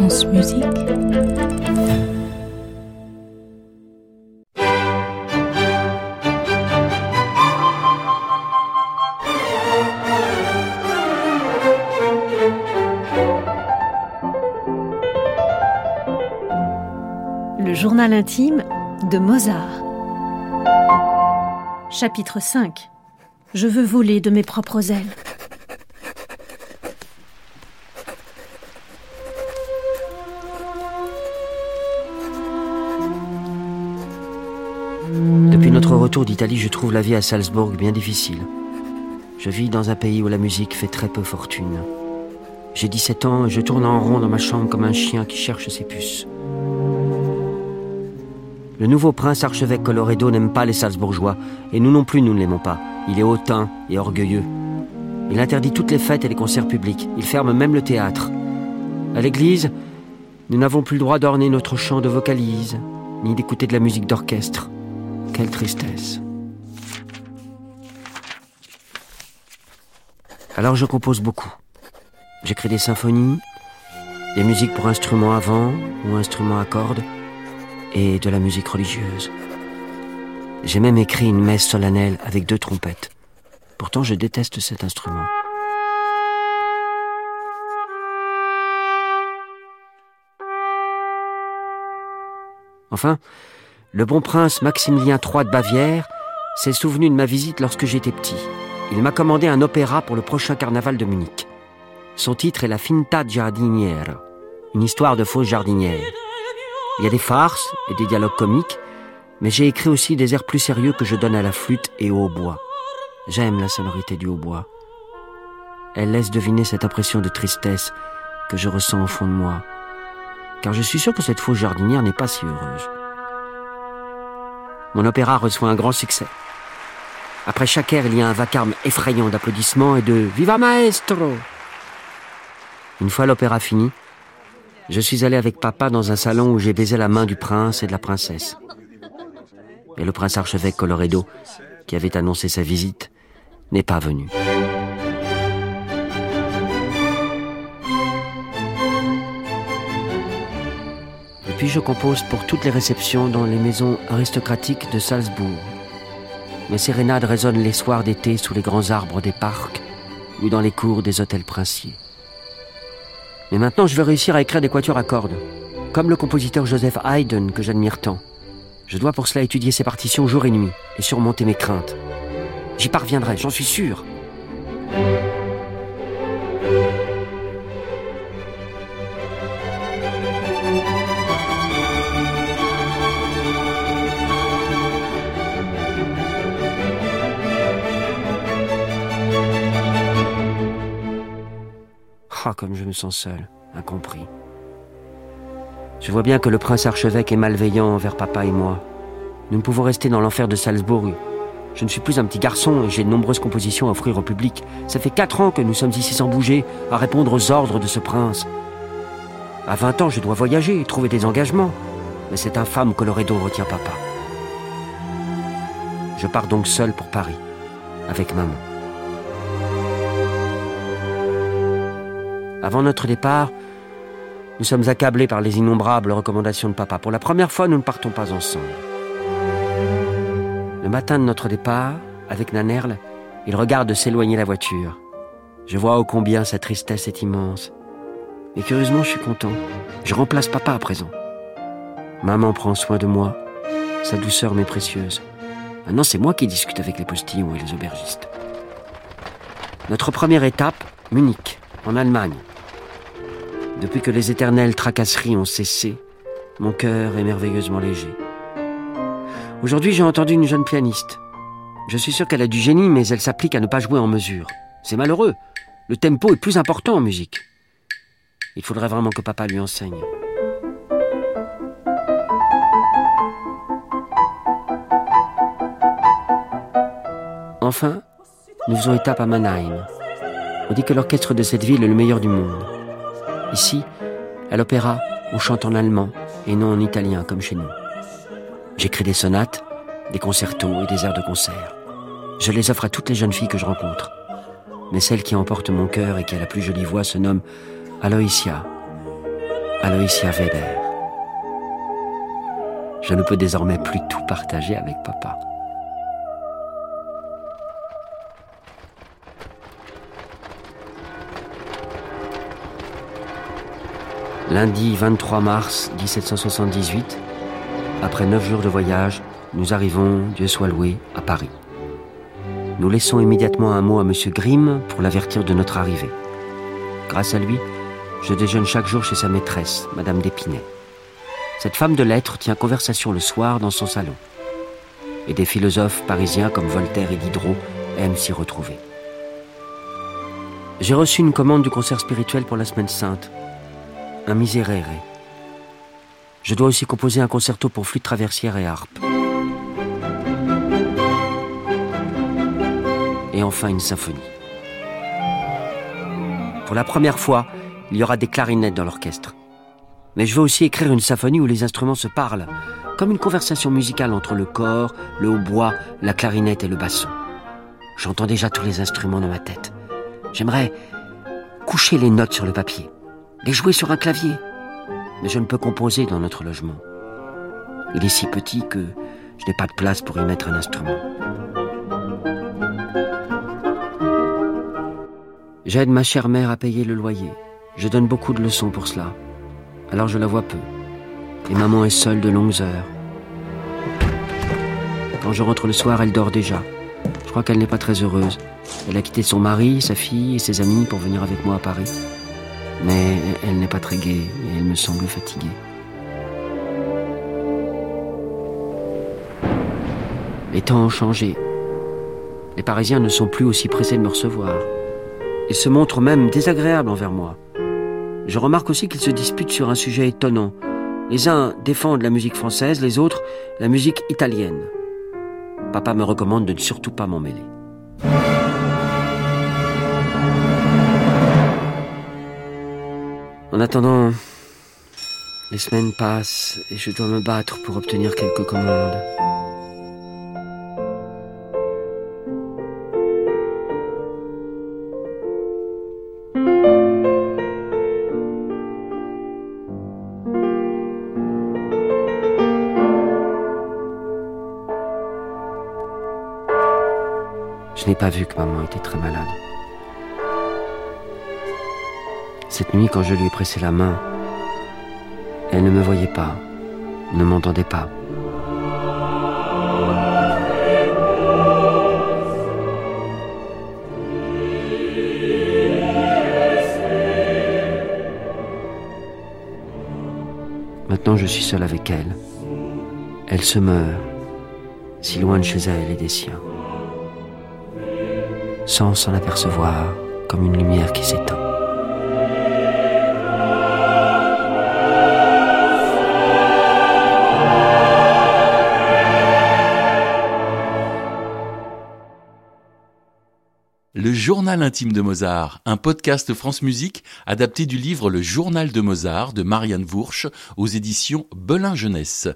Le journal intime de Mozart. Chapitre 5 Je veux voler de mes propres ailes. Notre retour d'Italie, je trouve la vie à Salzbourg bien difficile. Je vis dans un pays où la musique fait très peu fortune. J'ai 17 ans et je tourne en rond dans ma chambre comme un chien qui cherche ses puces. Le nouveau prince archevêque Coloredo n'aime pas les Salzbourgeois, et nous non plus nous ne l'aimons pas. Il est hautain et orgueilleux. Il interdit toutes les fêtes et les concerts publics. Il ferme même le théâtre. À l'église, nous n'avons plus le droit d'orner notre chant de vocalise, ni d'écouter de la musique d'orchestre. Quelle tristesse. Alors je compose beaucoup. J'écris des symphonies, des musiques pour instruments à vent ou instruments à cordes, et de la musique religieuse. J'ai même écrit une messe solennelle avec deux trompettes. Pourtant je déteste cet instrument. Enfin, le bon prince Maximilien III de Bavière s'est souvenu de ma visite lorsque j'étais petit. Il m'a commandé un opéra pour le prochain carnaval de Munich. Son titre est La Finta Giardiniera, une histoire de fausse jardinière. Il y a des farces et des dialogues comiques, mais j'ai écrit aussi des airs plus sérieux que je donne à la flûte et au hautbois. J'aime la sonorité du hautbois. Elle laisse deviner cette impression de tristesse que je ressens au fond de moi, car je suis sûr que cette fausse jardinière n'est pas si heureuse. Mon opéra reçoit un grand succès. Après chaque air, il y a un vacarme effrayant d'applaudissements et de Viva Maestro Une fois l'opéra fini, je suis allé avec papa dans un salon où j'ai baisé la main du prince et de la princesse. Et le prince archevêque Coloredo, qui avait annoncé sa visite, n'est pas venu. Depuis, je compose pour toutes les réceptions dans les maisons aristocratiques de Salzbourg. Mes sérénades résonnent les soirs d'été sous les grands arbres des parcs ou dans les cours des hôtels princiers. Mais maintenant, je veux réussir à écrire des quatuors à cordes, comme le compositeur Joseph Haydn que j'admire tant. Je dois pour cela étudier ses partitions jour et nuit et surmonter mes craintes. J'y parviendrai, j'en suis sûr. Ah, comme je me sens seul, incompris. Je vois bien que le prince archevêque est malveillant envers papa et moi. Nous ne pouvons rester dans l'enfer de Salzbourg. Je ne suis plus un petit garçon et j'ai de nombreuses compositions à offrir au public. Ça fait quatre ans que nous sommes ici sans bouger, à répondre aux ordres de ce prince. À 20 ans, je dois voyager et trouver des engagements. Mais cet infâme Coloredo retient papa. Je pars donc seul pour Paris, avec maman. Avant notre départ, nous sommes accablés par les innombrables recommandations de papa. Pour la première fois, nous ne partons pas ensemble. Le matin de notre départ, avec Nanerle, il regarde s'éloigner la voiture. Je vois ô combien sa tristesse est immense. Et curieusement, je suis content. Je remplace papa à présent. Maman prend soin de moi. Sa douceur m'est précieuse. Maintenant, c'est moi qui discute avec les postillons et les aubergistes. Notre première étape, Munich, en Allemagne. Depuis que les éternelles tracasseries ont cessé, mon cœur est merveilleusement léger. Aujourd'hui, j'ai entendu une jeune pianiste. Je suis sûr qu'elle a du génie, mais elle s'applique à ne pas jouer en mesure. C'est malheureux. Le tempo est plus important en musique. Il faudrait vraiment que papa lui enseigne. Enfin, nous faisons étape à Mannheim. On dit que l'orchestre de cette ville est le meilleur du monde. Ici, à l'opéra, on chante en allemand et non en italien comme chez nous. J'écris des sonates, des concertos et des airs de concert. Je les offre à toutes les jeunes filles que je rencontre. Mais celle qui emporte mon cœur et qui a la plus jolie voix se nomme Aloysia. Aloysia Weder. Je ne peux désormais plus tout partager avec papa. Lundi 23 mars 1778, après neuf jours de voyage, nous arrivons, Dieu soit loué, à Paris. Nous laissons immédiatement un mot à M. Grimm pour l'avertir de notre arrivée. Grâce à lui, je déjeune chaque jour chez sa maîtresse, Madame d'Épinay. Cette femme de lettres tient conversation le soir dans son salon. Et des philosophes parisiens comme Voltaire et Diderot aiment s'y retrouver. J'ai reçu une commande du concert spirituel pour la semaine sainte un miserere. Je dois aussi composer un concerto pour flûte traversière et harpe. Et enfin une symphonie. Pour la première fois, il y aura des clarinettes dans l'orchestre. Mais je veux aussi écrire une symphonie où les instruments se parlent, comme une conversation musicale entre le corps, le hautbois, la clarinette et le basson. J'entends déjà tous les instruments dans ma tête. J'aimerais coucher les notes sur le papier les jouer sur un clavier. Mais je ne peux composer dans notre logement. Il est si petit que je n'ai pas de place pour y mettre un instrument. J'aide ma chère mère à payer le loyer. Je donne beaucoup de leçons pour cela. Alors je la vois peu. Et maman est seule de longues heures. Quand je rentre le soir, elle dort déjà. Je crois qu'elle n'est pas très heureuse. Elle a quitté son mari, sa fille et ses amis pour venir avec moi à Paris mais elle n'est pas très gaie et elle me semble fatiguée. Les temps ont changé. Les Parisiens ne sont plus aussi pressés de me recevoir. Ils se montrent même désagréables envers moi. Je remarque aussi qu'ils se disputent sur un sujet étonnant. Les uns défendent la musique française, les autres la musique italienne. Papa me recommande de ne surtout pas m'en mêler. En attendant, les semaines passent et je dois me battre pour obtenir quelques commandes. Je n'ai pas vu que maman était très malade. Cette nuit, quand je lui ai pressé la main, elle ne me voyait pas, ne m'entendait pas. Maintenant, je suis seul avec elle. Elle se meurt, si loin de chez elle et des siens, sans s'en apercevoir, comme une lumière qui s'éteint. Le journal intime de Mozart, un podcast France Musique adapté du livre Le journal de Mozart de Marianne Vourche aux éditions Belin Jeunesse.